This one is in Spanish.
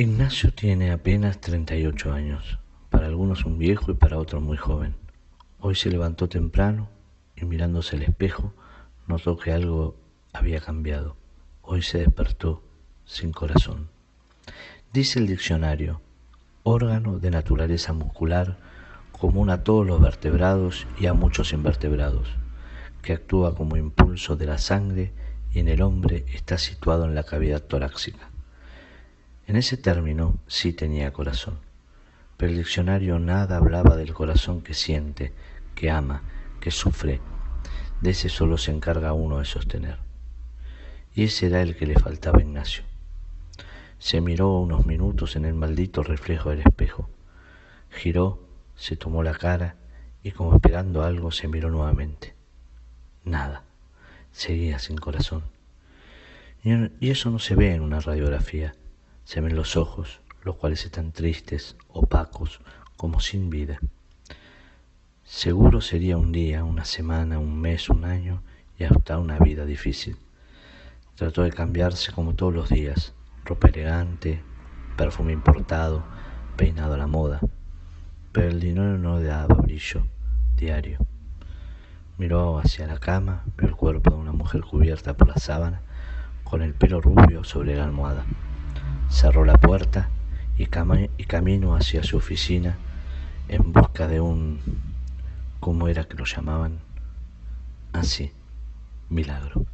Ignacio tiene apenas 38 años, para algunos un viejo y para otros muy joven. Hoy se levantó temprano y mirándose al espejo notó que algo había cambiado. Hoy se despertó sin corazón. Dice el diccionario, órgano de naturaleza muscular común a todos los vertebrados y a muchos invertebrados, que actúa como impulso de la sangre y en el hombre está situado en la cavidad torácica. En ese término sí tenía corazón, pero el diccionario nada hablaba del corazón que siente, que ama, que sufre. De ese solo se encarga uno de sostener. Y ese era el que le faltaba a Ignacio. Se miró unos minutos en el maldito reflejo del espejo. Giró, se tomó la cara y como esperando algo se miró nuevamente. Nada. Seguía sin corazón. Y eso no se ve en una radiografía. Se ven los ojos, los cuales están tristes, opacos, como sin vida. Seguro sería un día, una semana, un mes, un año y hasta una vida difícil. Trató de cambiarse como todos los días, ropa elegante, perfume importado, peinado a la moda, pero el dinero no le daba brillo diario. Miró hacia la cama, vio el cuerpo de una mujer cubierta por la sábana, con el pelo rubio sobre la almohada. Cerró la puerta y, y camino hacia su oficina en busca de un, ¿cómo era que lo llamaban? Así, milagro.